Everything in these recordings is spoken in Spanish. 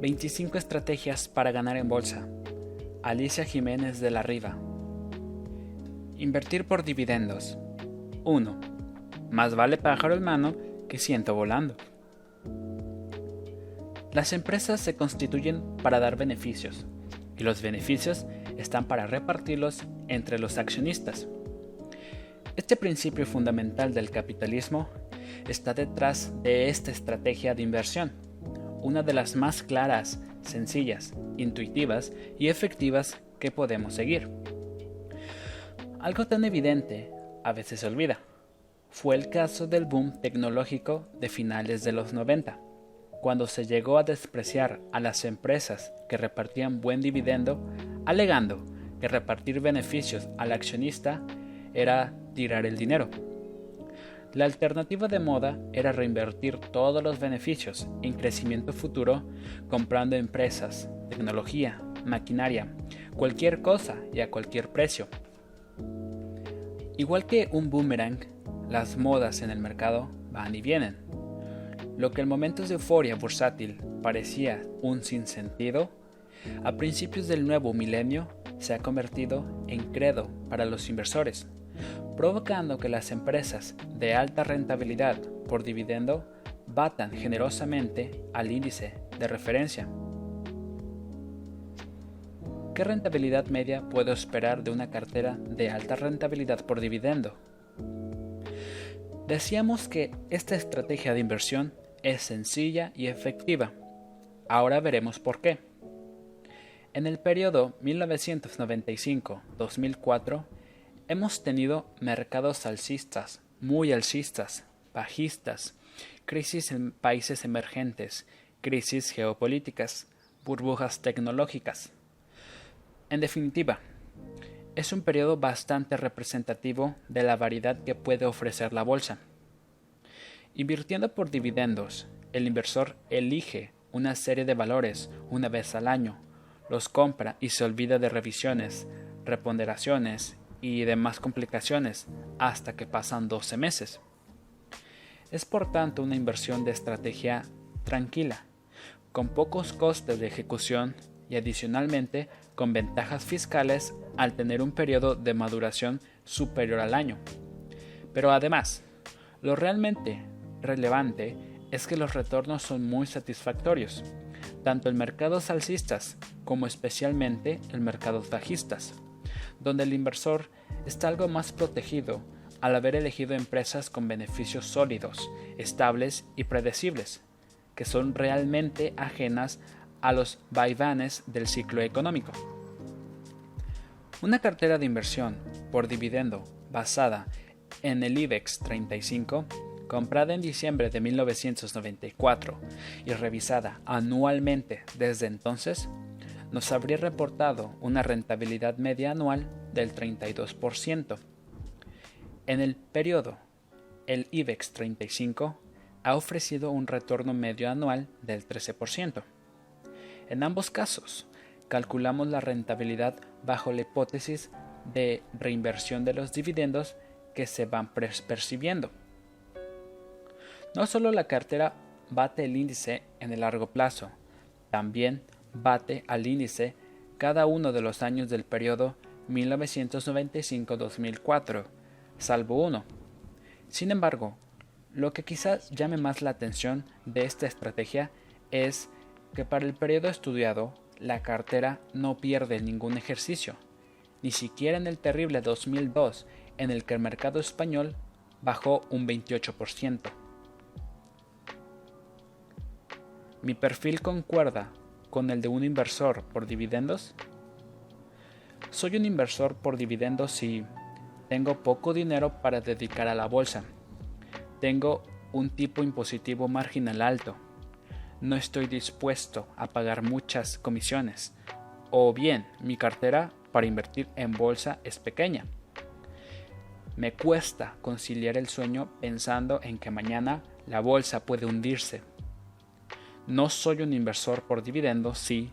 25 estrategias para ganar en bolsa. Alicia Jiménez de la Riva. Invertir por dividendos. 1. Más vale pájaro en mano que ciento volando. Las empresas se constituyen para dar beneficios y los beneficios están para repartirlos entre los accionistas. Este principio fundamental del capitalismo está detrás de esta estrategia de inversión, una de las más claras, sencillas, intuitivas y efectivas que podemos seguir. Algo tan evidente a veces se olvida. Fue el caso del boom tecnológico de finales de los 90, cuando se llegó a despreciar a las empresas que repartían buen dividendo, alegando que repartir beneficios al accionista era tirar el dinero. La alternativa de moda era reinvertir todos los beneficios en crecimiento futuro comprando empresas, tecnología, maquinaria, cualquier cosa y a cualquier precio. Igual que un boomerang, las modas en el mercado van y vienen. Lo que en momentos de euforia bursátil parecía un sinsentido, a principios del nuevo milenio se ha convertido en credo para los inversores provocando que las empresas de alta rentabilidad por dividendo batan generosamente al índice de referencia. ¿Qué rentabilidad media puedo esperar de una cartera de alta rentabilidad por dividendo? Decíamos que esta estrategia de inversión es sencilla y efectiva. Ahora veremos por qué. En el periodo 1995-2004, Hemos tenido mercados alcistas, muy alcistas, bajistas, crisis en países emergentes, crisis geopolíticas, burbujas tecnológicas. En definitiva, es un periodo bastante representativo de la variedad que puede ofrecer la bolsa. Invirtiendo por dividendos, el inversor elige una serie de valores una vez al año, los compra y se olvida de revisiones, reponderaciones y demás complicaciones hasta que pasan 12 meses. Es por tanto una inversión de estrategia tranquila, con pocos costes de ejecución y adicionalmente con ventajas fiscales al tener un periodo de maduración superior al año. Pero además, lo realmente relevante es que los retornos son muy satisfactorios, tanto en mercados alcistas como especialmente en mercados bajistas donde el inversor está algo más protegido al haber elegido empresas con beneficios sólidos, estables y predecibles, que son realmente ajenas a los vaivanes del ciclo económico. Una cartera de inversión por dividendo basada en el IBEX 35, comprada en diciembre de 1994 y revisada anualmente desde entonces, nos habría reportado una rentabilidad media anual del 32%. En el periodo, el IBEX 35 ha ofrecido un retorno medio anual del 13%. En ambos casos, calculamos la rentabilidad bajo la hipótesis de reinversión de los dividendos que se van percibiendo. No solo la cartera bate el índice en el largo plazo, también bate al índice cada uno de los años del periodo 1995-2004, salvo uno. Sin embargo, lo que quizás llame más la atención de esta estrategia es que para el periodo estudiado la cartera no pierde ningún ejercicio, ni siquiera en el terrible 2002 en el que el mercado español bajó un 28%. Mi perfil concuerda con el de un inversor por dividendos? Soy un inversor por dividendos si tengo poco dinero para dedicar a la bolsa. Tengo un tipo impositivo marginal alto. No estoy dispuesto a pagar muchas comisiones. O bien, mi cartera para invertir en bolsa es pequeña. Me cuesta conciliar el sueño pensando en que mañana la bolsa puede hundirse no soy un inversor por dividendos, sí.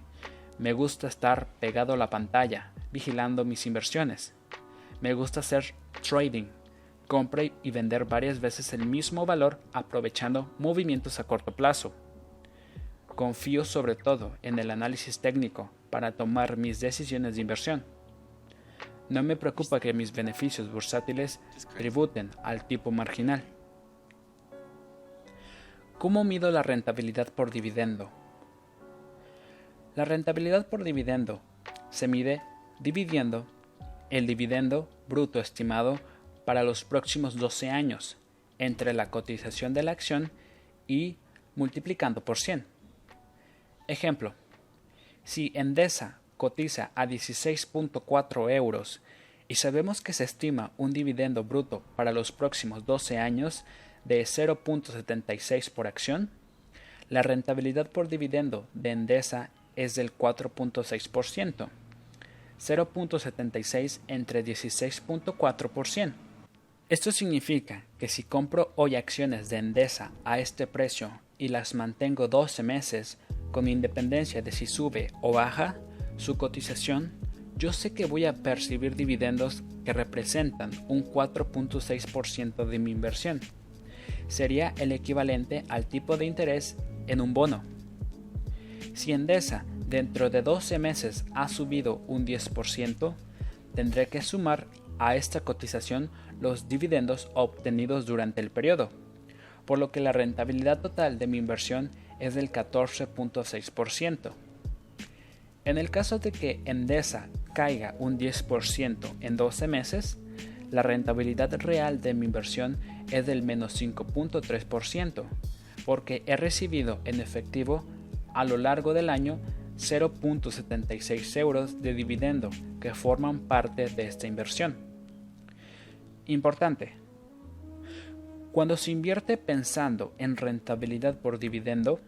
Me gusta estar pegado a la pantalla, vigilando mis inversiones. Me gusta hacer trading, comprar y vender varias veces el mismo valor aprovechando movimientos a corto plazo. confío sobre todo en el análisis técnico para tomar mis decisiones de inversión. No me preocupa que mis beneficios bursátiles tributen al tipo marginal. ¿Cómo mido la rentabilidad por dividendo? La rentabilidad por dividendo se mide dividiendo el dividendo bruto estimado para los próximos 12 años entre la cotización de la acción y multiplicando por 100. Ejemplo, si Endesa cotiza a 16.4 euros y sabemos que se estima un dividendo bruto para los próximos 12 años de 0.76 por acción, la rentabilidad por dividendo de Endesa es del 4.6%, 0.76 entre 16.4%. Esto significa que si compro hoy acciones de Endesa a este precio y las mantengo 12 meses con independencia de si sube o baja, su cotización, yo sé que voy a percibir dividendos que representan un 4.6% de mi inversión. Sería el equivalente al tipo de interés en un bono. Si Endesa dentro de 12 meses ha subido un 10%, tendré que sumar a esta cotización los dividendos obtenidos durante el periodo, por lo que la rentabilidad total de mi inversión es del 14.6%. En el caso de que Endesa caiga un 10% en 12 meses, la rentabilidad real de mi inversión es del menos 5.3%, porque he recibido en efectivo a lo largo del año 0.76 euros de dividendo que forman parte de esta inversión. Importante. Cuando se invierte pensando en rentabilidad por dividendo,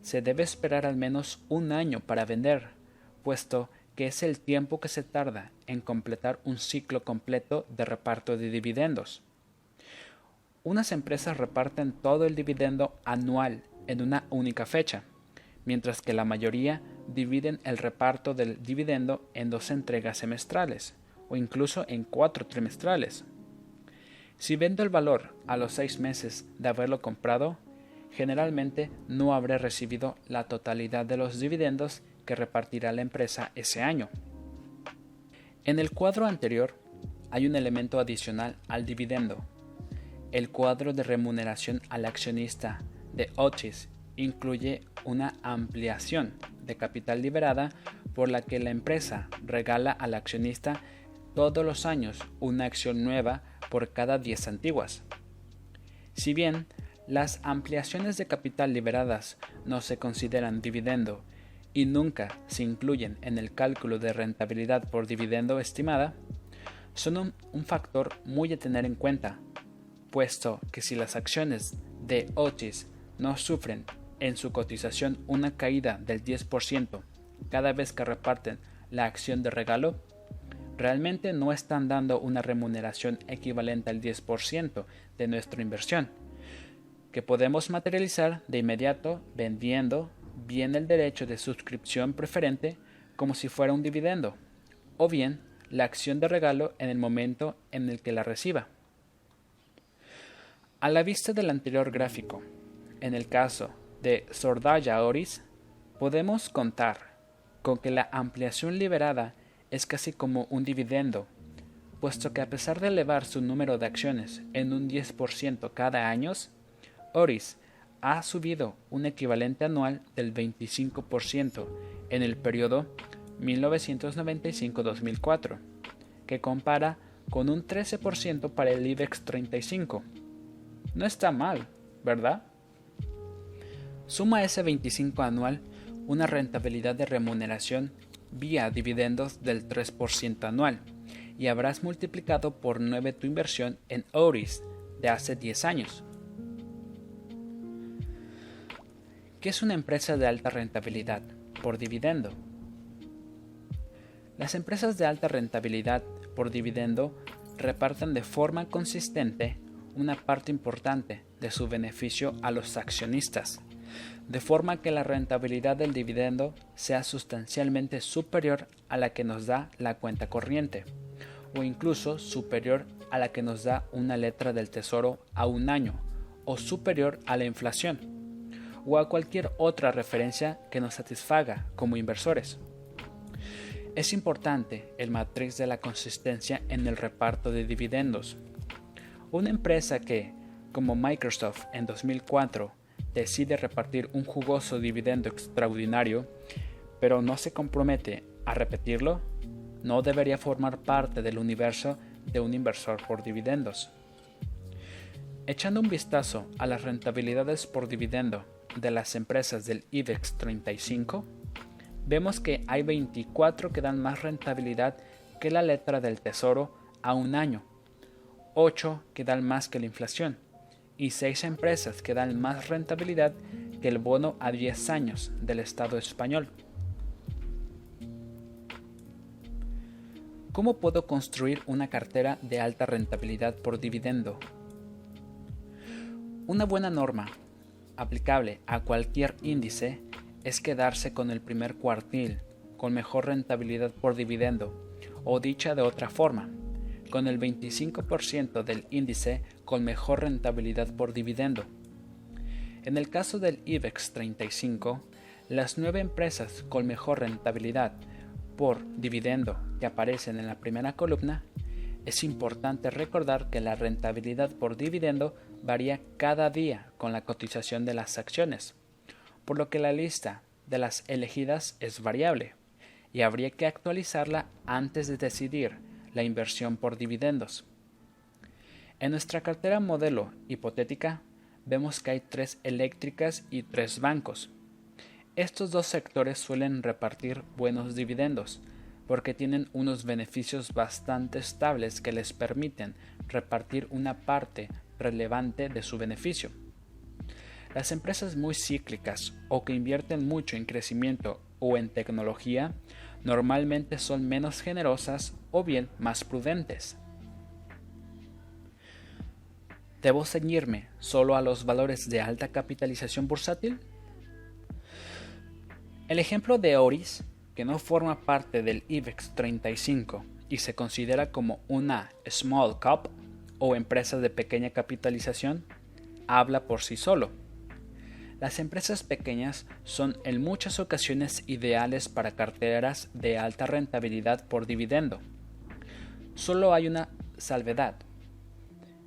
se debe esperar al menos un año para vender puesto que es el tiempo que se tarda en completar un ciclo completo de reparto de dividendos. Unas empresas reparten todo el dividendo anual en una única fecha, mientras que la mayoría dividen el reparto del dividendo en dos entregas semestrales o incluso en cuatro trimestrales. Si vendo el valor a los seis meses de haberlo comprado, generalmente no habré recibido la totalidad de los dividendos que repartirá la empresa ese año. En el cuadro anterior hay un elemento adicional al dividendo. El cuadro de remuneración al accionista de Otis incluye una ampliación de capital liberada por la que la empresa regala al accionista todos los años una acción nueva por cada 10 antiguas. Si bien las ampliaciones de capital liberadas no se consideran dividendo y nunca se incluyen en el cálculo de rentabilidad por dividendo estimada, son un, factor muy a tener en cuenta, puesto que si las acciones de Otis no sufren en su cotización una caída del 10% cada vez que reparten la acción de regalo, realmente no están dando una remuneración equivalente al 10% de nuestra inversión, que podemos materializar de inmediato vendiendo bien el derecho de suscripción preferente como si fuera un dividendo, o bien la acción de regalo en el momento en el que la reciba. A la vista del anterior gráfico, en el caso de Sordaya Oris, podemos contar con que la ampliación liberada es casi como un dividendo, puesto que a pesar de elevar su número de acciones en un 10% cada año, Oris ha subido un equivalente anual del 25% en el periodo 1995-2004, que compara con un 13% para el IBEX 35. No está mal, ¿verdad? Suma ese 25 anual una rentabilidad de remuneración vía dividendos del 3% anual y habrás multiplicado por 9 tu inversión en Oris de hace 10 años. ¿Qué es una empresa de alta rentabilidad? Por dividendo. Las empresas de alta rentabilidad por dividendo reparten de forma consistente una parte importante de su beneficio a los accionistas, de forma que la rentabilidad del dividendo sea sustancialmente superior a la que nos da la cuenta corriente, o incluso superior a la que nos da una letra del tesoro a un año, o superior a la inflación o a cualquier otra referencia que nos satisfaga como inversores. Es importante el matriz de la consistencia en el reparto de dividendos. Una empresa que, como Microsoft en 2004, decide repartir un jugoso dividendo extraordinario, pero no se compromete a repetirlo, no debería formar parte del universo de un inversor por dividendos. Echando un vistazo a las rentabilidades por dividendo de las empresas del IBEX 35, vemos que hay 24 que dan más rentabilidad que la letra del tesoro a un año, 8 que dan más que la inflación y 6 empresas que dan más rentabilidad que el bono a 10 años del Estado español. ¿Cómo puedo construir una cartera de alta rentabilidad por dividendo? Una buena norma aplicable a cualquier índice es quedarse con el primer cuartil con mejor rentabilidad por dividendo, o dicha de otra forma, con el 25% del índice con mejor rentabilidad por dividendo. En el caso del IBEX 35, las nueve empresas con mejor rentabilidad por dividendo que aparecen en la primera columna es importante recordar que la rentabilidad por dividendo varía cada día con la cotización de las acciones, por lo que la lista de las elegidas es variable y habría que actualizarla antes de decidir la inversión por dividendos. En nuestra cartera modelo hipotética vemos que hay tres eléctricas y tres bancos. Estos dos sectores suelen repartir buenos dividendos, porque tienen unos beneficios bastante estables que les permiten repartir una parte relevante de su beneficio. Las empresas muy cíclicas o que invierten mucho en crecimiento o en tecnología normalmente son menos generosas o bien más prudentes. ¿Debo ceñirme solo a los valores de alta capitalización bursátil? El ejemplo de Oris que no forma parte del IBEX 35 y se considera como una small cap o empresa de pequeña capitalización, habla por sí solo. Las empresas pequeñas son en muchas ocasiones ideales para carteras de alta rentabilidad por dividendo. Solo hay una salvedad.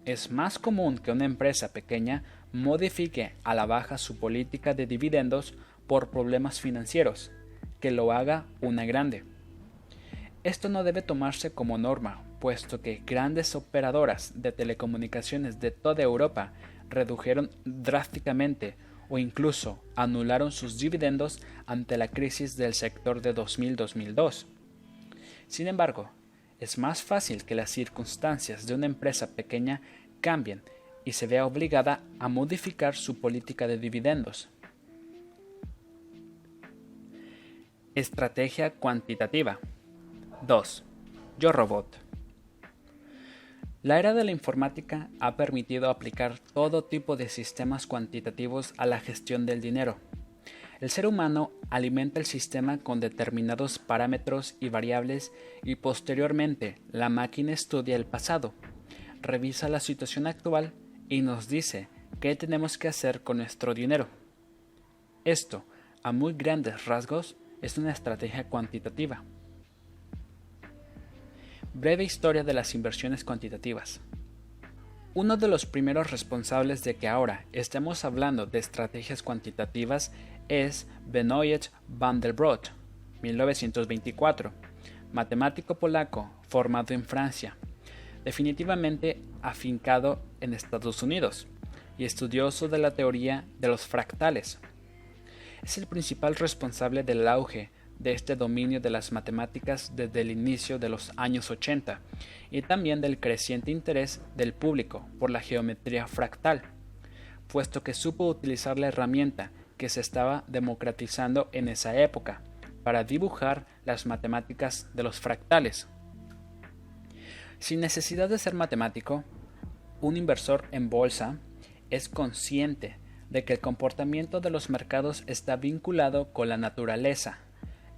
Es más común que una empresa pequeña modifique a la baja su política de dividendos por problemas financieros que lo haga una grande. Esto no debe tomarse como norma, puesto que grandes operadoras de telecomunicaciones de toda Europa redujeron drásticamente o incluso anularon sus dividendos ante la crisis del sector de 2000-2002. Sin embargo, es más fácil que las circunstancias de una empresa pequeña cambien y se vea obligada a modificar su política de dividendos. Estrategia cuantitativa. 2. Yo Robot. La era de la informática ha permitido aplicar todo tipo de sistemas cuantitativos a la gestión del dinero. El ser humano alimenta el sistema con determinados parámetros y variables y posteriormente la máquina estudia el pasado, revisa la situación actual y nos dice qué tenemos que hacer con nuestro dinero. Esto, a muy grandes rasgos, es una estrategia cuantitativa. Breve historia de las inversiones cuantitativas. Uno de los primeros responsables de que ahora estemos hablando de estrategias cuantitativas es Benoit van der Broek, 1924, matemático polaco formado en Francia, definitivamente afincado en Estados Unidos y estudioso de la teoría de los fractales, es el principal responsable del auge de este dominio de las matemáticas desde el inicio de los años 80 y también del creciente interés del público por la geometría fractal, puesto que supo utilizar la herramienta que se estaba democratizando en esa época para dibujar las matemáticas de los fractales. Sin necesidad de ser matemático, un inversor en bolsa es consciente de que el comportamiento de los mercados está vinculado con la naturaleza,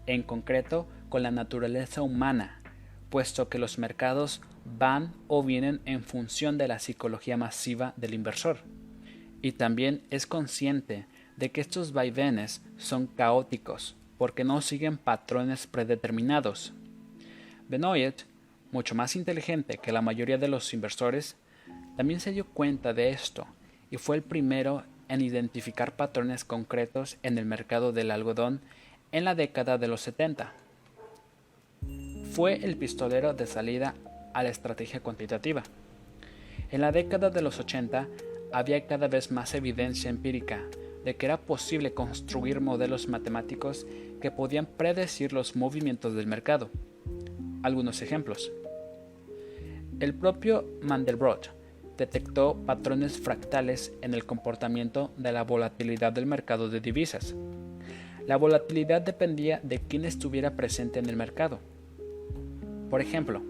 en concreto con la naturaleza humana, puesto que los mercados van o vienen en función de la psicología masiva del inversor. Y también es consciente de que estos vaivenes son caóticos porque no siguen patrones predeterminados. Benoit, mucho más inteligente que la mayoría de los inversores, también se dio cuenta de esto y fue el primero en identificar patrones concretos en el mercado del algodón en la década de los 70. Fue el pistolero de salida a la estrategia cuantitativa. En la década de los 80 había cada vez más evidencia empírica de que era posible construir modelos matemáticos que podían predecir los movimientos del mercado. Algunos ejemplos. El propio Mandelbrot detectó patrones fractales en el comportamiento de la volatilidad del mercado de divisas. La volatilidad dependía de quién estuviera presente en el mercado. Por ejemplo,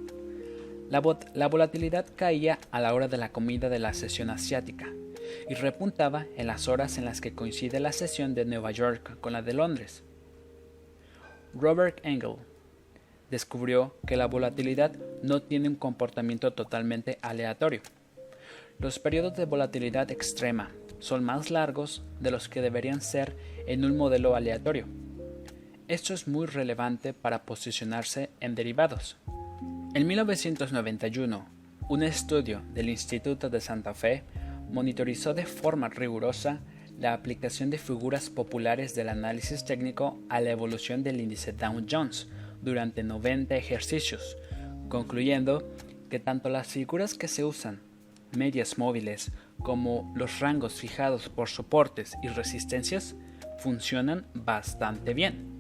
la, la, volatilidad caía a la hora de la comida de la sesión asiática y repuntaba en las horas en las que coincide la sesión de Nueva York con la de Londres. Robert Engel descubrió que la volatilidad no tiene un comportamiento totalmente aleatorio. Los periodos de volatilidad extrema son más largos de los que deberían ser en un modelo aleatorio. Esto es muy relevante para posicionarse en derivados. En 1991, un estudio del Instituto de Santa Fe monitorizó de forma rigurosa la aplicación de figuras populares del análisis técnico a la evolución del índice Dow Jones durante 90 ejercicios, concluyendo que tanto las figuras que se usan medias móviles como los rangos fijados por soportes y resistencias funcionan bastante bien.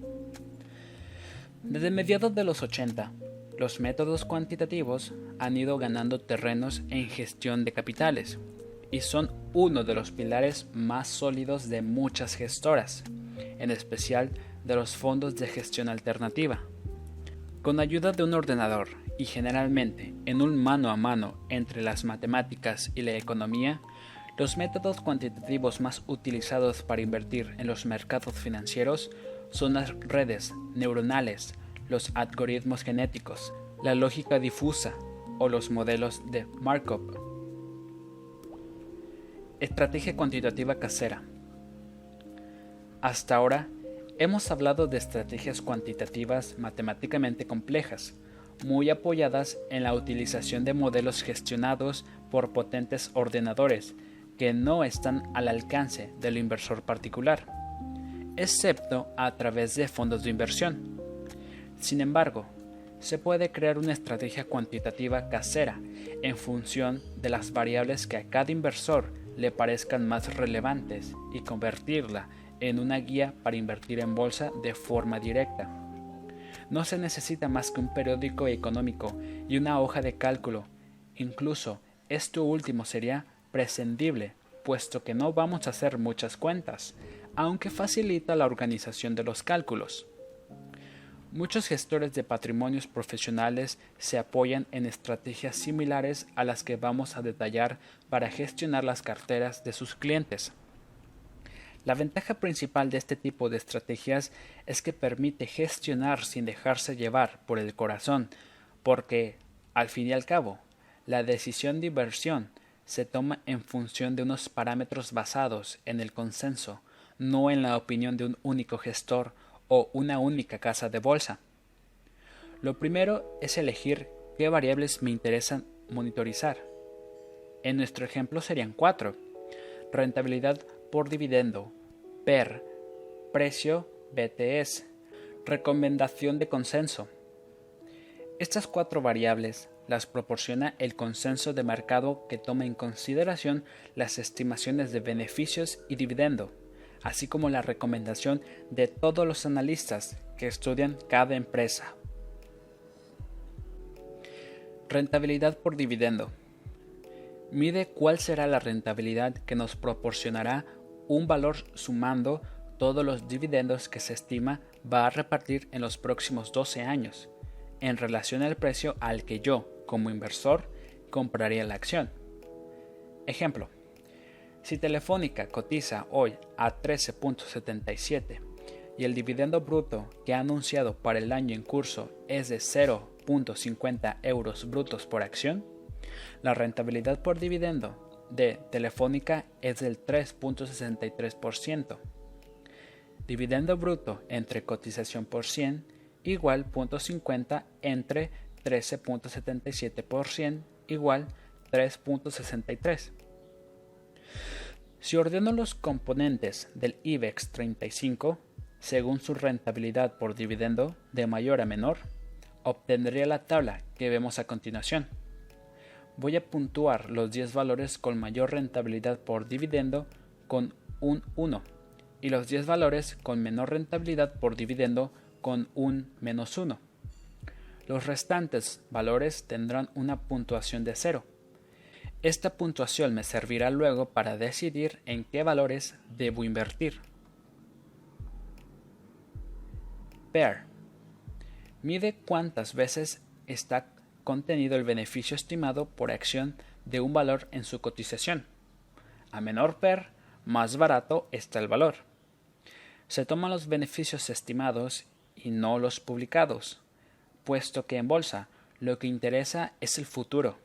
Desde mediados de los 80, los métodos cuantitativos han ido ganando terrenos en gestión de capitales y son uno de los pilares más sólidos de muchas gestoras, en especial de los fondos de gestión alternativa. Con ayuda de un ordenador y generalmente en un mano a mano entre las matemáticas y la economía, los métodos cuantitativos más utilizados para invertir en los mercados financieros son las redes neuronales, los algoritmos genéticos, la lógica difusa o los modelos de Markov. Estrategia cuantitativa casera. Hasta ahora hemos hablado de estrategias cuantitativas matemáticamente complejas, muy apoyadas en la utilización de modelos gestionados por potentes ordenadores que no están al alcance del inversor particular, excepto a través de fondos de inversión. Sin embargo, se puede crear una estrategia cuantitativa casera en función de las variables que a cada inversor le parezcan más relevantes y convertirla en una guía para invertir en bolsa de forma directa. No se necesita más que un periódico económico y una hoja de cálculo. Incluso esto último sería prescindible, puesto que no vamos a hacer muchas cuentas, aunque facilita la organización de los cálculos. Muchos gestores de patrimonios profesionales se apoyan en estrategias similares a las que vamos a detallar para gestionar las carteras de sus clientes. La ventaja principal de este tipo de estrategias es que permite gestionar sin dejarse llevar por el corazón, porque, al fin y al cabo, la decisión de inversión se toma en función de unos parámetros basados en el consenso, no en la opinión de un único gestor o una única casa de bolsa. Lo primero es elegir qué variables me interesan monitorizar. En nuestro ejemplo serían cuatro. Rentabilidad por dividendo, PER, precio BTS, recomendación de consenso. Estas cuatro variables las proporciona el consenso de mercado que toma en consideración las estimaciones de beneficios y dividendo, así como la recomendación de todos los analistas que estudian cada empresa. Rentabilidad por dividendo mide cuál será la rentabilidad que nos proporcionará un valor sumando todos los dividendos que se estima va a repartir en los próximos 12 años, en relación al precio al que yo, como inversor, compraría la acción. Ejemplo, si Telefónica cotiza hoy a 13.77 y el dividendo bruto que ha anunciado para el año en curso es de 0.50 euros brutos por acción, la rentabilidad por dividendo de Telefónica es del 3.63%. dividendo bruto entre cotización por 100 igual 0.50 entre 13.77% igual 3.63. Si ordeno los componentes del IBEX 35 según su rentabilidad por dividendo de mayor a menor, obtendría la tabla que vemos a continuación. Voy a puntuar los 10 valores con mayor rentabilidad por dividendo con un 1 y los 10 valores con menor rentabilidad por dividendo con un menos 1. Los restantes valores tendrán una puntuación de 0. Esta puntuación me servirá luego para decidir en qué valores debo invertir. PAIR mide cuántas veces está contenido el beneficio estimado por acción de un valor en su cotización. A menor PER, más barato está el valor. Se toman los beneficios estimados y no los publicados, puesto que en bolsa lo que interesa es el futuro.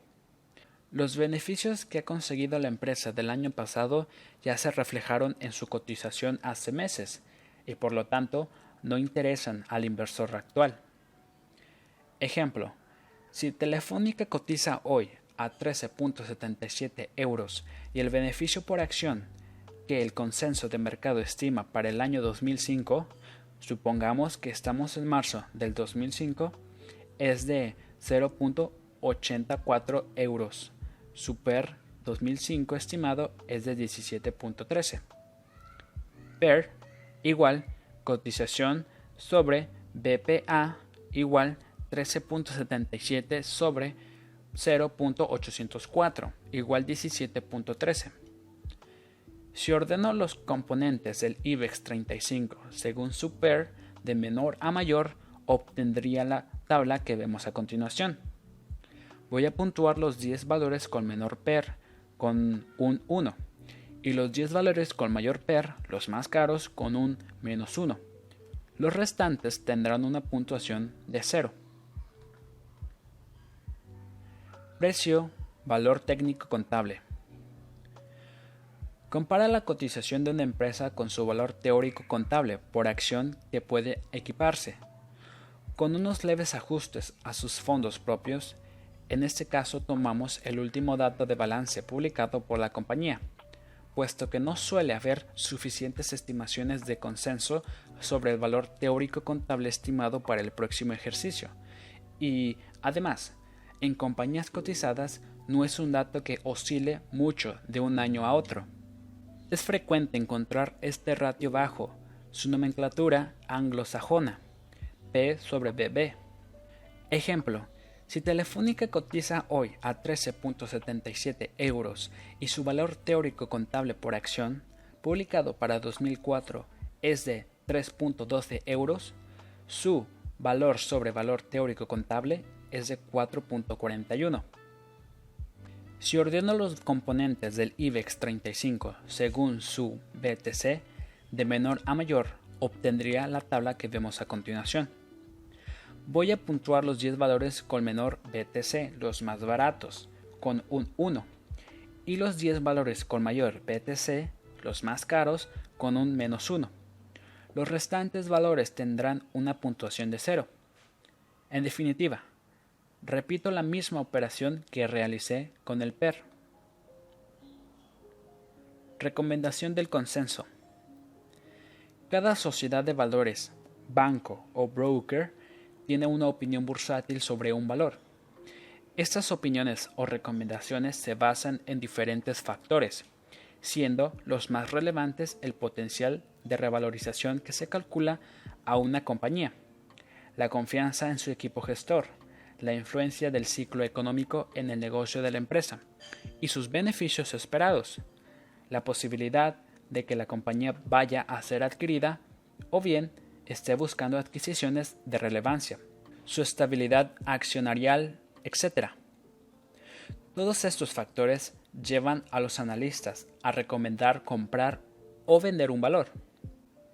Los beneficios que ha conseguido la empresa del año pasado ya se reflejaron en su cotización hace meses y por lo tanto no interesan al inversor actual. Ejemplo, si Telefónica cotiza hoy a 13.77 euros y el beneficio por acción que el consenso de mercado estima para el año 2005, supongamos que estamos en marzo del 2005, es de 0.84 euros. Super 2005 estimado es de 17.13. PER igual cotización sobre BPA igual 13.77 sobre 0.804 igual 17.13. Si ordeno los componentes del IBEX 35 según su PER de menor a mayor, obtendría la tabla que vemos a continuación. Voy a puntuar los 10 valores con menor PER con un 1 y los 10 valores con mayor PER, los más caros, con un menos 1. Los restantes tendrán una puntuación de 0. Precio, valor técnico contable. Compara la cotización de una empresa con su valor teórico contable por acción que puede equiparse. Con unos leves ajustes a sus fondos propios, en este caso tomamos el último dato de balance publicado por la compañía, puesto que no suele haber suficientes estimaciones de consenso sobre el valor teórico contable estimado para el próximo ejercicio. Y, además, en compañías cotizadas no es un dato que oscile mucho de un año a otro. Es frecuente encontrar este ratio bajo, su nomenclatura anglosajona, P sobre BB. Ejemplo, si Telefónica cotiza hoy a 13.77 euros y su valor teórico contable por acción, publicado para 2004, es de 3.12 euros, su valor sobre valor teórico contable es de 4.41. Si ordeno los componentes del IBEX 35 según su BTC, de menor a mayor, obtendría la tabla que vemos a continuación. Voy a puntuar los 10 valores con menor BTC, los más baratos, con un 1, y los 10 valores con mayor BTC, los más caros, con un menos 1. Los restantes valores tendrán una puntuación de 0. En definitiva, repito la misma operación que realicé con el PER. Recomendación del consenso. Cada sociedad de valores, banco o broker tiene una opinión bursátil sobre un valor. Estas opiniones o recomendaciones se basan en diferentes factores, siendo los más relevantes el potencial de revalorización que se calcula a una compañía, la confianza en su equipo gestor, la influencia del ciclo económico en el negocio de la empresa y sus beneficios esperados, la posibilidad de que la compañía vaya a ser adquirida o bien esté buscando adquisiciones de relevancia, su estabilidad accionarial, etc. Todos estos factores llevan a los analistas a recomendar comprar o vender un valor,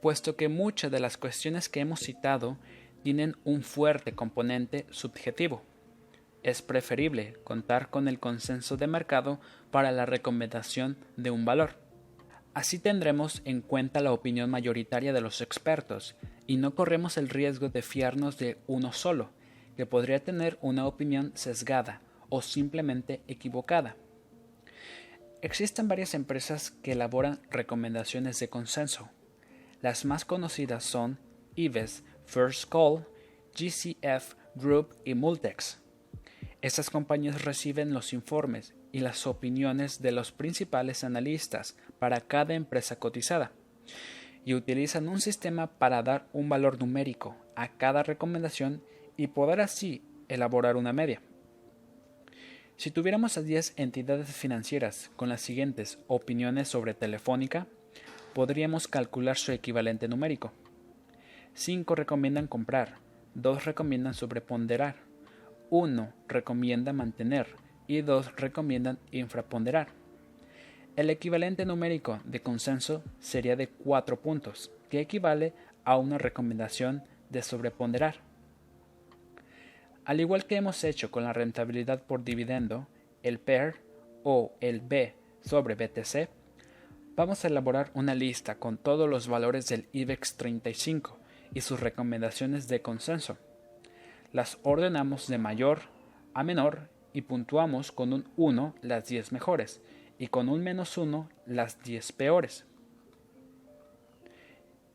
puesto que muchas de las cuestiones que hemos citado tienen un fuerte componente subjetivo. Es preferible contar con el consenso de mercado para la recomendación de un valor. Así tendremos en cuenta la opinión mayoritaria de los expertos y no corremos el riesgo de fiarnos de uno solo, que podría tener una opinión sesgada o simplemente equivocada. Existen varias empresas que elaboran recomendaciones de consenso. Las más conocidas son Ives, First Call, GCF Group y Multex. Estas compañías reciben los informes y las opiniones de los principales analistas para cada empresa cotizada y utilizan un sistema para dar un valor numérico a cada recomendación y poder así elaborar una media. Si tuviéramos a 10 entidades financieras con las siguientes opiniones sobre Telefónica, podríamos calcular su equivalente numérico. 5 recomiendan comprar, 2 recomiendan sobreponderar, 1 recomienda mantener y dos recomiendan infraponderar. El equivalente numérico de consenso sería de 4 puntos, que equivale a una recomendación de sobreponderar. Al igual que hemos hecho con la rentabilidad por dividendo, el PER o el B sobre BTC, vamos a elaborar una lista con todos los valores del IBEX 35 y sus recomendaciones de consenso. Las ordenamos de mayor a menor y puntuamos con un 1 las 10 mejores y con un menos 1 las 10 peores.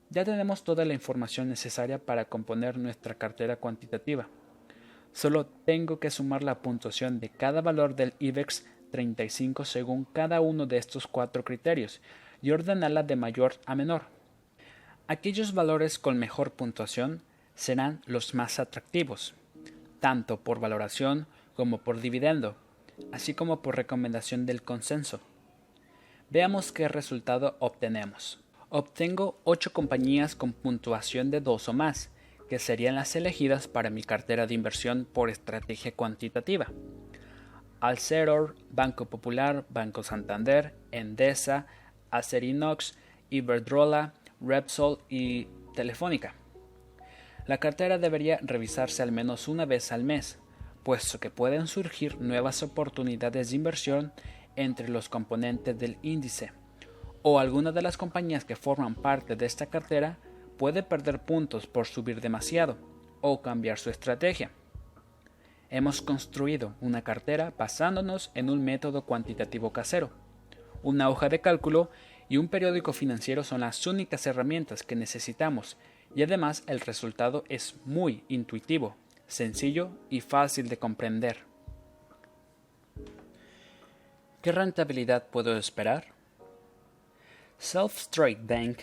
Ya tenemos toda la información necesaria para componer nuestra cartera cuantitativa. Solo tengo que sumar la puntuación de cada valor del IBEX 35 según cada uno de estos cuatro criterios y ordenarla de mayor a menor. Aquellos valores con mejor puntuación serán los más atractivos, tanto por valoración como por dividendo, así como por recomendación del consenso. Veamos qué resultado obtenemos. Obtengo 8 compañías con puntuación de 2 o más, que serían las elegidas para mi cartera de inversión por estrategia cuantitativa. Alceror, Banco Popular, Banco Santander, Endesa, Acerinox, Iberdrola, Repsol y Telefónica. La cartera debería revisarse al menos una vez al mes, puesto que pueden surgir nuevas oportunidades de inversión entre los componentes del índice, o alguna de las compañías que forman parte de esta cartera puede perder puntos por subir demasiado o cambiar su estrategia. Hemos construido una cartera basándonos en un método cuantitativo casero. Una hoja de cálculo y un periódico financiero son las únicas herramientas que necesitamos y además el resultado es muy intuitivo sencillo y fácil de comprender. ¿Qué rentabilidad puedo esperar? Self Straight Bank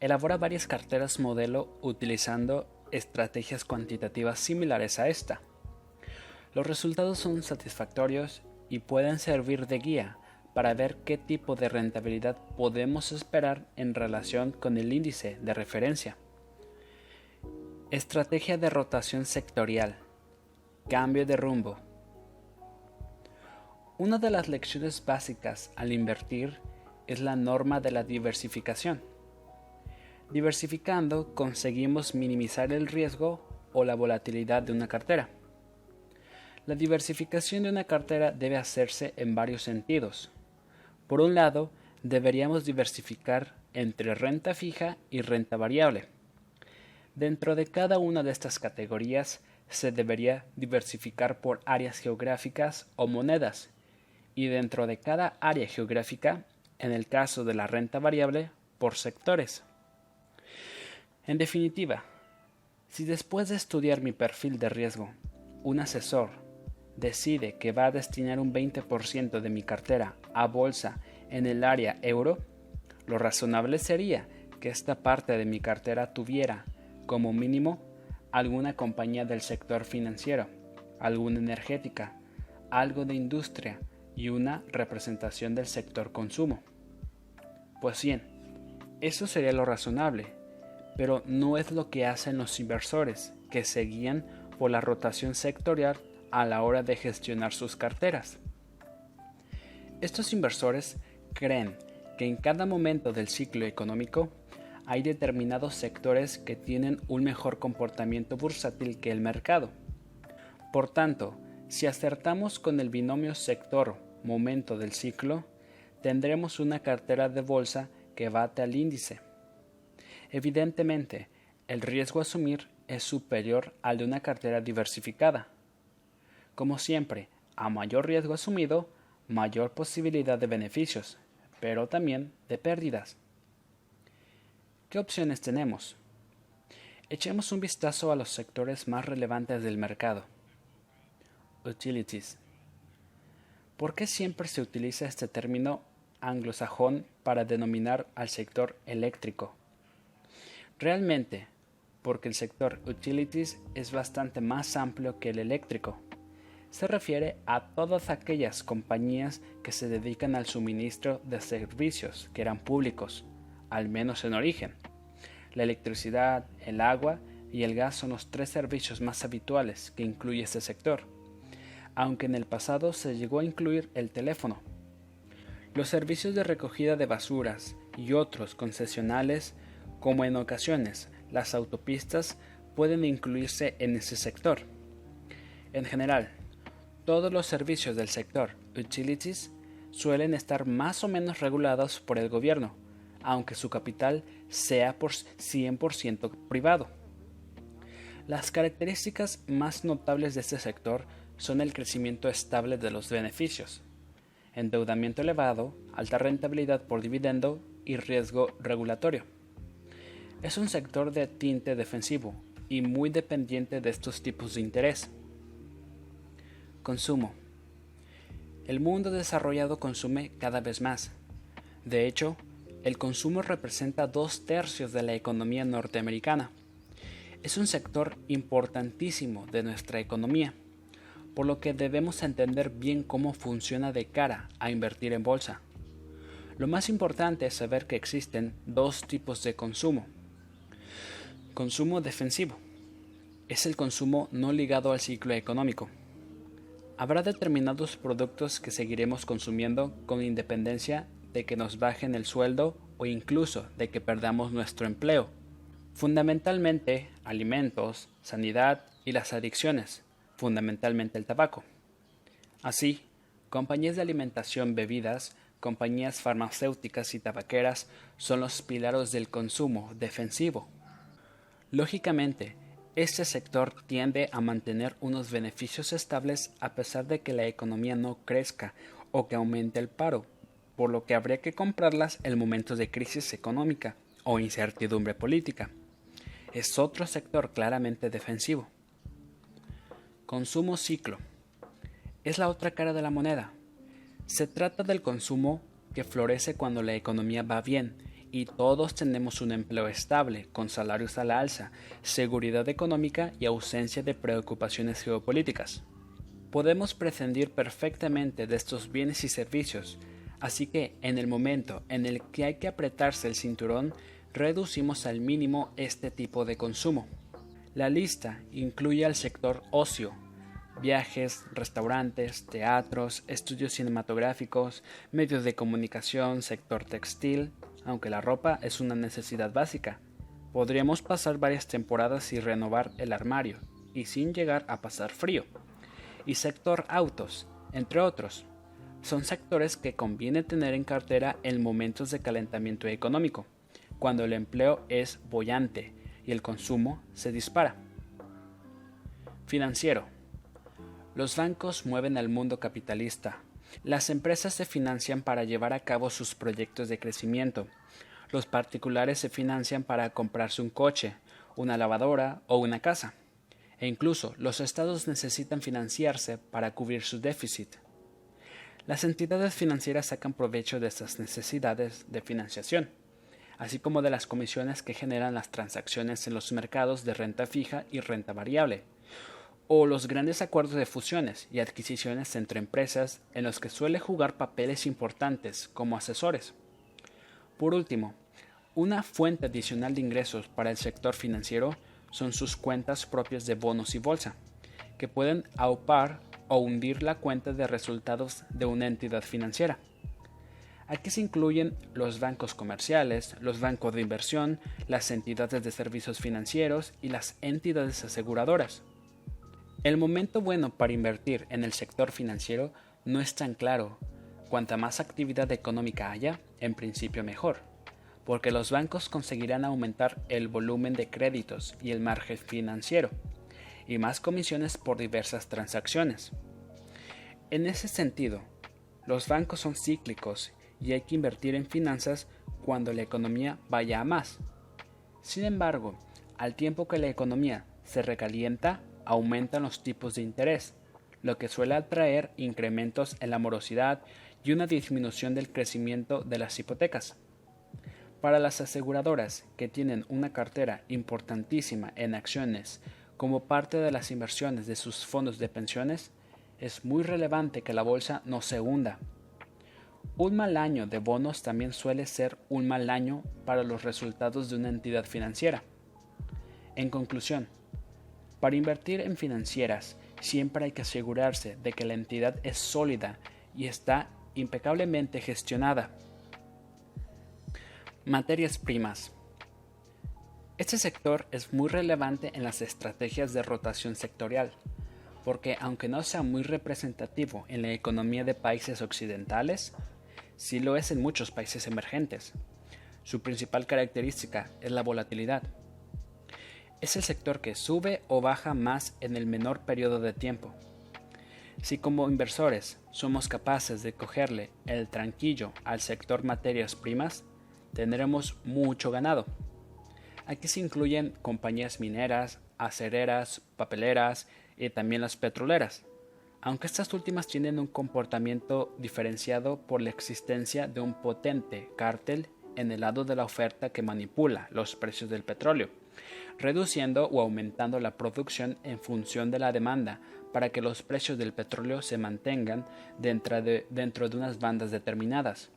elabora varias carteras modelo utilizando estrategias cuantitativas similares a esta. Los resultados son satisfactorios y pueden servir de guía para ver qué tipo de rentabilidad podemos esperar en relación con el índice de referencia. Estrategia de rotación sectorial. Cambio de rumbo. Una de las lecciones básicas al invertir es la norma de la diversificación. Diversificando conseguimos minimizar el riesgo o la volatilidad de una cartera. La diversificación de una cartera debe hacerse en varios sentidos. Por un lado, deberíamos diversificar entre renta fija y renta variable Dentro de cada una de estas categorías se debería diversificar por áreas geográficas o monedas, y dentro de cada área geográfica, en el caso de la renta variable, por sectores. En definitiva, si después de estudiar mi perfil de riesgo, un asesor decide que va a destinar un 20% de mi cartera a bolsa en el área euro, lo razonable sería que esta parte de mi cartera tuviera como mínimo alguna compañía del sector financiero, alguna energética, algo de industria y una representación del sector consumo. Pues bien, eso sería lo razonable, pero no es lo que hacen los inversores que se guían por la rotación sectorial a la hora de gestionar sus carteras. Estos inversores creen que en cada momento del ciclo económico hay determinados sectores que tienen un mejor comportamiento bursátil que el mercado. Por tanto, si acertamos con el binomio sector-momento del ciclo, tendremos una cartera de bolsa que bate al índice. Evidentemente, el riesgo a asumir es superior al de una cartera diversificada. Como siempre, a mayor riesgo asumido, mayor posibilidad de beneficios, pero también de pérdidas. ¿Qué opciones tenemos? Echemos un vistazo a los sectores más relevantes del mercado. Utilities. ¿Por qué siempre se utiliza este término anglosajón para denominar al sector eléctrico? Realmente, porque el sector utilities es bastante más amplio que el eléctrico. Se refiere a todas aquellas compañías que se dedican al suministro de servicios que eran públicos, al menos en origen. La electricidad, el agua y el gas son los tres servicios más habituales que incluye este sector, aunque en el pasado se llegó a incluir el teléfono. Los servicios de recogida de basuras y otros concesionales, como en ocasiones las autopistas, pueden incluirse en ese sector. En general, todos los servicios del sector utilities suelen estar más o menos regulados por el gobierno, aunque su capital sea por 100% privado. Las características más notables de este sector son el crecimiento estable de los beneficios, endeudamiento elevado, alta rentabilidad por dividendo y riesgo regulatorio. Es un sector de tinte defensivo y muy dependiente de estos tipos de interés. Consumo. El mundo desarrollado consume cada vez más. De hecho, el consumo representa dos tercios de la economía norteamericana. Es un sector importantísimo de nuestra economía, por lo que debemos entender bien cómo funciona de cara a invertir en bolsa. Lo más importante es saber que existen dos tipos de consumo. Consumo defensivo. Es el consumo no ligado al ciclo económico. Habrá determinados productos que seguiremos consumiendo con independencia de que nos bajen el sueldo o incluso de que perdamos nuestro empleo. Fundamentalmente alimentos, sanidad y las adicciones, fundamentalmente el tabaco. Así, compañías de alimentación, bebidas, compañías farmacéuticas y tabaqueras son los pilares del consumo defensivo. Lógicamente, este sector tiende a mantener unos beneficios estables a pesar de que la economía no crezca o que aumente el paro por lo que habría que comprarlas en momentos de crisis económica o incertidumbre política. Es otro sector claramente defensivo. Consumo ciclo. Es la otra cara de la moneda. Se trata del consumo que florece cuando la economía va bien y todos tenemos un empleo estable, con salarios a la alza, seguridad económica y ausencia de preocupaciones geopolíticas. Podemos prescindir perfectamente de estos bienes y servicios Así que en el momento en el que hay que apretarse el cinturón, reducimos al mínimo este tipo de consumo. La lista incluye al sector ocio, viajes, restaurantes, teatros, estudios cinematográficos, medios de comunicación, sector textil, aunque la ropa es una necesidad básica. Podríamos pasar varias temporadas y renovar el armario, y sin llegar a pasar frío. Y sector autos, entre otros son sectores que conviene tener en cartera en momentos de calentamiento económico, cuando el empleo es bollante y el consumo se dispara. Financiero. Los bancos mueven al mundo capitalista. Las empresas se financian para llevar a cabo sus proyectos de crecimiento. Los particulares se financian para comprarse un coche, una lavadora o una casa. E incluso los estados necesitan financiarse para cubrir su déficit. Las entidades financieras sacan provecho de estas necesidades de financiación, así como de las comisiones que generan las transacciones en los mercados de renta fija y renta variable, o los grandes acuerdos de fusiones y adquisiciones entre empresas en los que suele jugar papeles importantes como asesores. Por último, una fuente adicional de ingresos para el sector financiero son sus cuentas propias de bonos y bolsa, que pueden aupar o hundir la cuenta de resultados de una entidad financiera. Aquí se incluyen los bancos comerciales, los bancos de inversión, las entidades de servicios financieros y las entidades aseguradoras. El momento bueno para invertir en el sector financiero no es tan claro, cuanta más actividad económica haya, en principio mejor, porque los bancos conseguirán aumentar el volumen de créditos y el margen financiero, y más comisiones por diversas transacciones. En ese sentido, los bancos son cíclicos y hay que invertir en finanzas cuando la economía vaya a más. Sin embargo, al tiempo que la economía se recalienta, aumentan los tipos de interés, lo que suele atraer incrementos en la morosidad y una disminución del crecimiento de las hipotecas. Para las aseguradoras que tienen una cartera importantísima en acciones como parte de las inversiones de sus fondos de pensiones, es muy relevante que la bolsa no se hunda. Un mal año de bonos también suele ser un mal año para los resultados de una entidad financiera. En conclusión, para invertir en financieras siempre hay que asegurarse de que la entidad es sólida y está impecablemente gestionada. Materias primas. Este sector es muy relevante en las estrategias de rotación sectorial, porque aunque no sea muy representativo en la economía de países occidentales, sí lo es en muchos países emergentes. Su principal característica es la volatilidad. Es el sector que sube o baja más en el menor periodo de tiempo. Si como inversores somos capaces de cogerle el tranquillo al sector materias primas, tendremos mucho ganado. Aquí se incluyen compañías mineras, acereras, papeleras y también las petroleras, aunque estas últimas tienen un comportamiento diferenciado por la existencia de un potente cártel en el lado de la oferta que manipula los precios del petróleo, reduciendo o aumentando la producción en función de la demanda para que los precios del petróleo se mantengan dentro de, dentro de unas bandas determinadas.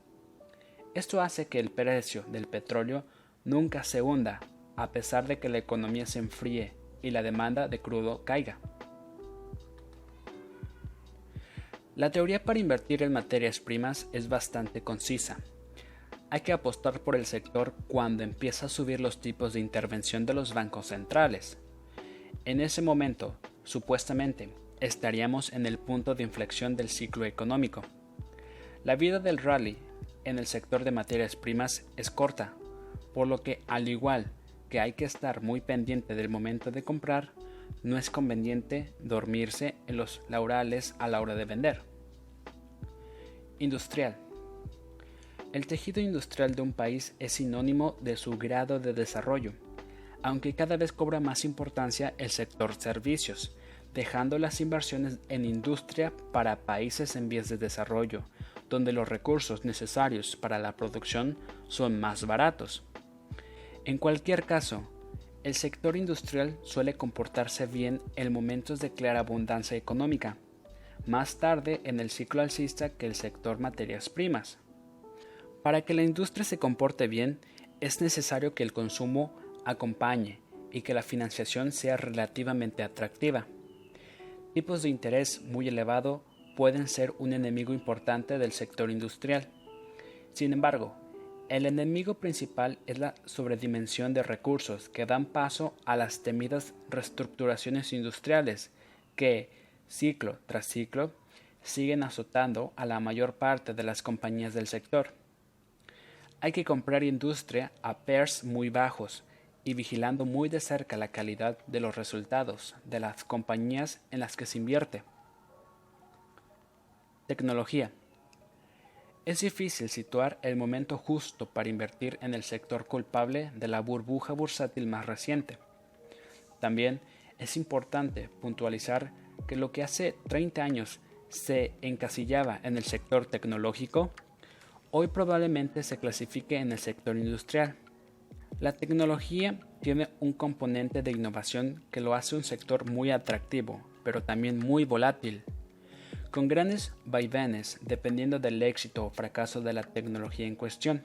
Esto hace que el precio del petróleo nunca se hunda a pesar de que la economía se enfríe y la demanda de crudo caiga. La teoría para invertir en materias primas es bastante concisa. Hay que apostar por el sector cuando empieza a subir los tipos de intervención de los bancos centrales. En ese momento, supuestamente, estaríamos en el punto de inflexión del ciclo económico. La vida del rally en el sector de materias primas es corta, por lo que al igual que hay que estar muy pendiente del momento de comprar, no es conveniente dormirse en los laurales a la hora de vender. Industrial. El tejido industrial de un país es sinónimo de su grado de desarrollo, aunque cada vez cobra más importancia el sector servicios, dejando las inversiones en industria para países en vías de desarrollo, donde los recursos necesarios para la producción son más baratos. En cualquier caso, el sector industrial suele comportarse bien en momentos de clara abundancia económica, más tarde en el ciclo alcista que el sector materias primas. Para que la industria se comporte bien, es necesario que el consumo acompañe y que la financiación sea relativamente atractiva. Tipos de interés muy elevado pueden ser un enemigo importante del sector industrial. Sin embargo, el enemigo principal es la sobredimensión de recursos que dan paso a las temidas reestructuraciones industriales que, ciclo tras ciclo, siguen azotando a la mayor parte de las compañías del sector. Hay que comprar industria a PERS muy bajos y vigilando muy de cerca la calidad de los resultados de las compañías en las que se invierte. Tecnología. Es difícil situar el momento justo para invertir en el sector culpable de la burbuja bursátil más reciente. También es importante puntualizar que lo que hace 30 años se encasillaba en el sector tecnológico, hoy probablemente se clasifique en el sector industrial. La tecnología tiene un componente de innovación que lo hace un sector muy atractivo, pero también muy volátil con grandes vaivenes dependiendo del éxito o fracaso de la tecnología en cuestión.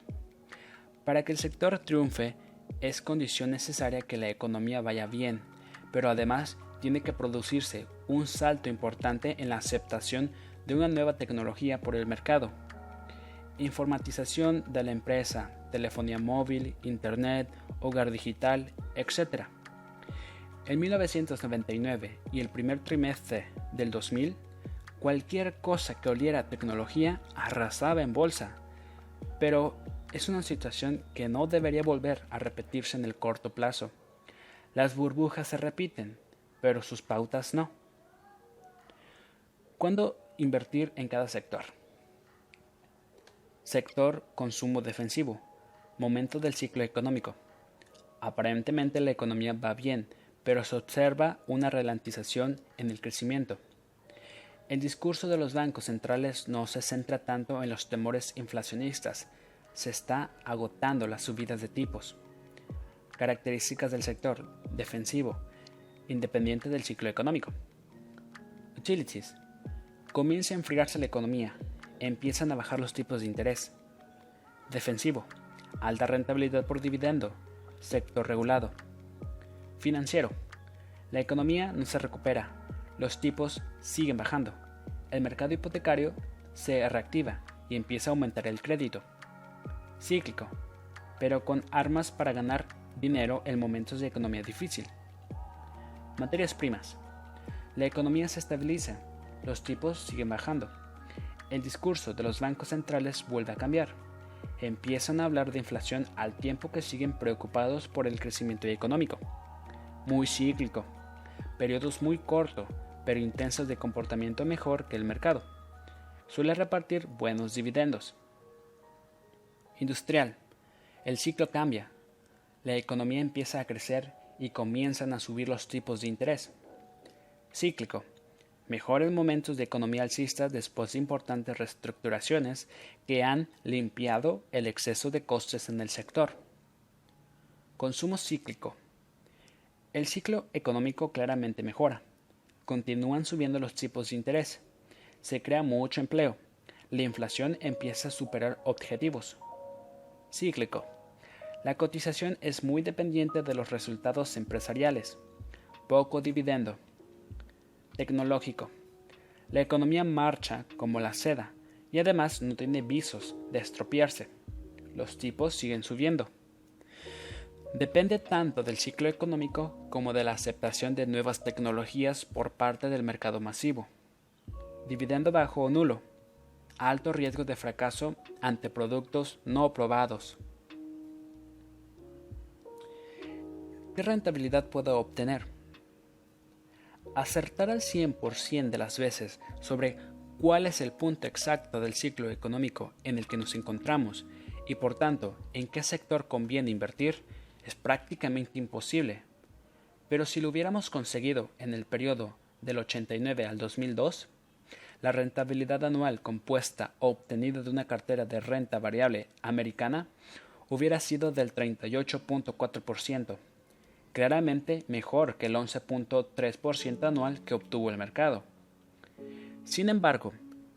Para que el sector triunfe es condición necesaria que la economía vaya bien, pero además tiene que producirse un salto importante en la aceptación de una nueva tecnología por el mercado. Informatización de la empresa, telefonía móvil, internet, hogar digital, etc. En 1999 y el primer trimestre del 2000, cualquier cosa que oliera a tecnología arrasaba en bolsa. Pero es una situación que no debería volver a repetirse en el corto plazo. Las burbujas se repiten, pero sus pautas no. ¿Cuándo invertir en cada sector? Sector consumo defensivo. Momento del ciclo económico. Aparentemente la economía va bien, pero se observa una ralentización en el crecimiento. El discurso de los bancos centrales no se centra tanto en los temores inflacionistas, se está agotando las subidas de tipos. Características del sector defensivo, independiente del ciclo económico. Utilities. Comienza a enfriarse la economía, empiezan a bajar los tipos de interés. Defensivo. Alta rentabilidad por dividendo. Sector regulado. Financiero. La economía no se recupera. Los tipos siguen bajando. El mercado hipotecario se reactiva y empieza a aumentar el crédito. Cíclico. Pero con armas para ganar dinero en momentos de economía difícil. Materias primas. La economía se estabiliza. Los tipos siguen bajando el discurso de los bancos centrales vuelve a cambiar. Empiezan a hablar de inflación al tiempo que siguen preocupados por el crecimiento económico. Muy cíclico. Periodos muy cortos, pero intensos de comportamiento mejor que el mercado. Suele repartir buenos dividendos. Industrial. El ciclo cambia. La economía empieza a crecer y comienzan a subir los tipos de interés. Cíclico mejores momentos de economía alcista después de importantes reestructuraciones que han limpiado el exceso de costes en el sector. Consumo cíclico. El ciclo económico claramente mejora. Continúan subiendo los tipos de interés. Se crea mucho empleo. La inflación empieza a superar objetivos. Cíclico. La cotización es muy dependiente de los resultados empresariales. Poco dividendo tecnológico. La economía marcha como la seda y además no tiene visos de estropearse. Los tipos siguen subiendo. Depende tanto del ciclo económico como de la aceptación de nuevas tecnologías por parte del mercado masivo. Dividendo bajo o nulo. Alto riesgo de fracaso ante productos no probados. ¿Qué rentabilidad puedo obtener? acertar al 100% de las veces sobre cuál es el punto exacto del ciclo económico en el que nos encontramos y por tanto en qué sector conviene invertir es prácticamente imposible. Pero si lo hubiéramos conseguido en el periodo del 89 al 2002, la rentabilidad anual compuesta o obtenida de una cartera de renta variable americana hubiera sido del 38.4%, claramente mejor que el 11.3% anual que obtuvo el mercado. Sin embargo,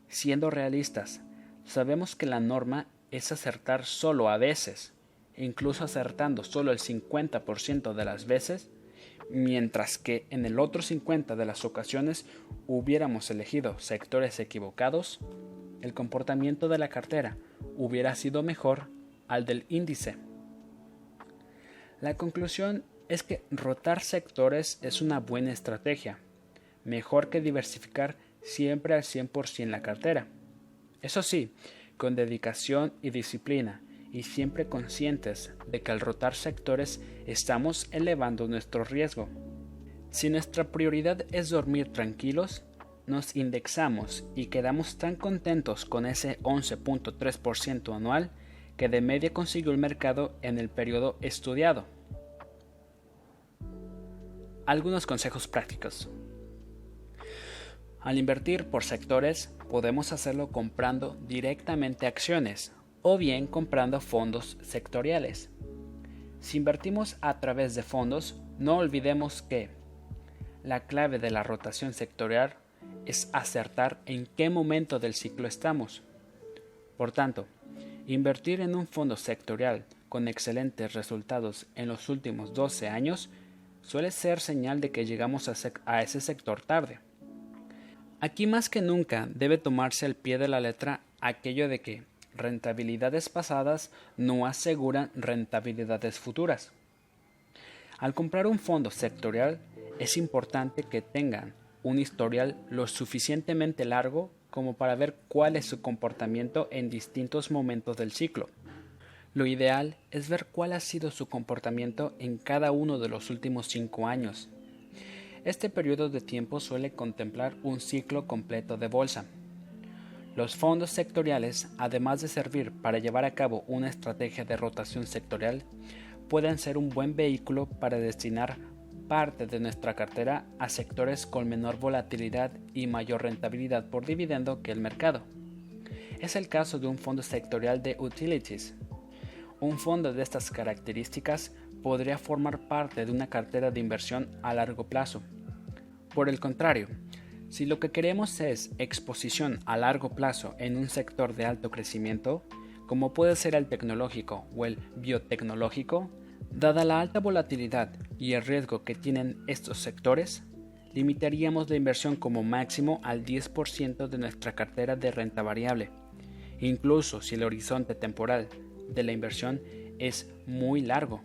siendo realistas, sabemos que la norma es acertar solo a veces, incluso acertando solo el 50% de las veces, mientras que en el otro 50% de las ocasiones hubiéramos elegido sectores equivocados, el comportamiento de la cartera hubiera sido mejor al del índice. La conclusión es que rotar sectores es una buena estrategia, mejor que diversificar siempre al 100% la cartera. Eso sí, con dedicación y disciplina, y siempre conscientes de que al rotar sectores estamos elevando nuestro riesgo. Si nuestra prioridad es dormir tranquilos, nos indexamos y quedamos tan contentos con ese 11.3% anual que de media consiguió el mercado en el periodo estudiado. Algunos consejos prácticos. Al invertir por sectores, podemos hacerlo comprando directamente acciones o bien comprando fondos sectoriales. Si invertimos a través de fondos, no olvidemos que la clave de la rotación sectorial es acertar en qué momento del ciclo estamos. Por tanto, invertir en un fondo sectorial con excelentes resultados en los últimos 12 años suele ser señal de que llegamos a, ese sector tarde. Aquí más que nunca debe tomarse al pie de la letra aquello de que rentabilidades pasadas no aseguran rentabilidades futuras. Al comprar un fondo sectorial es importante que tengan un historial lo suficientemente largo como para ver cuál es su comportamiento en distintos momentos del ciclo. Lo ideal es ver cuál ha sido su comportamiento en cada uno de los últimos cinco años. Este periodo de tiempo suele contemplar un ciclo completo de bolsa. Los fondos sectoriales, además de servir para llevar a cabo una estrategia de rotación sectorial, pueden ser un buen vehículo para destinar parte de nuestra cartera a sectores con menor volatilidad y mayor rentabilidad por dividendo que el mercado. Es el caso de un fondo sectorial de utilities. Un fondo de estas características podría formar parte de una cartera de inversión a largo plazo. Por el contrario, si lo que queremos es exposición a largo plazo en un sector de alto crecimiento, como puede ser el tecnológico o el biotecnológico, dada la alta volatilidad y el riesgo que tienen estos sectores, limitaríamos la inversión como máximo al 10% de nuestra cartera de renta variable, incluso si el horizonte temporal de la inversión es muy largo.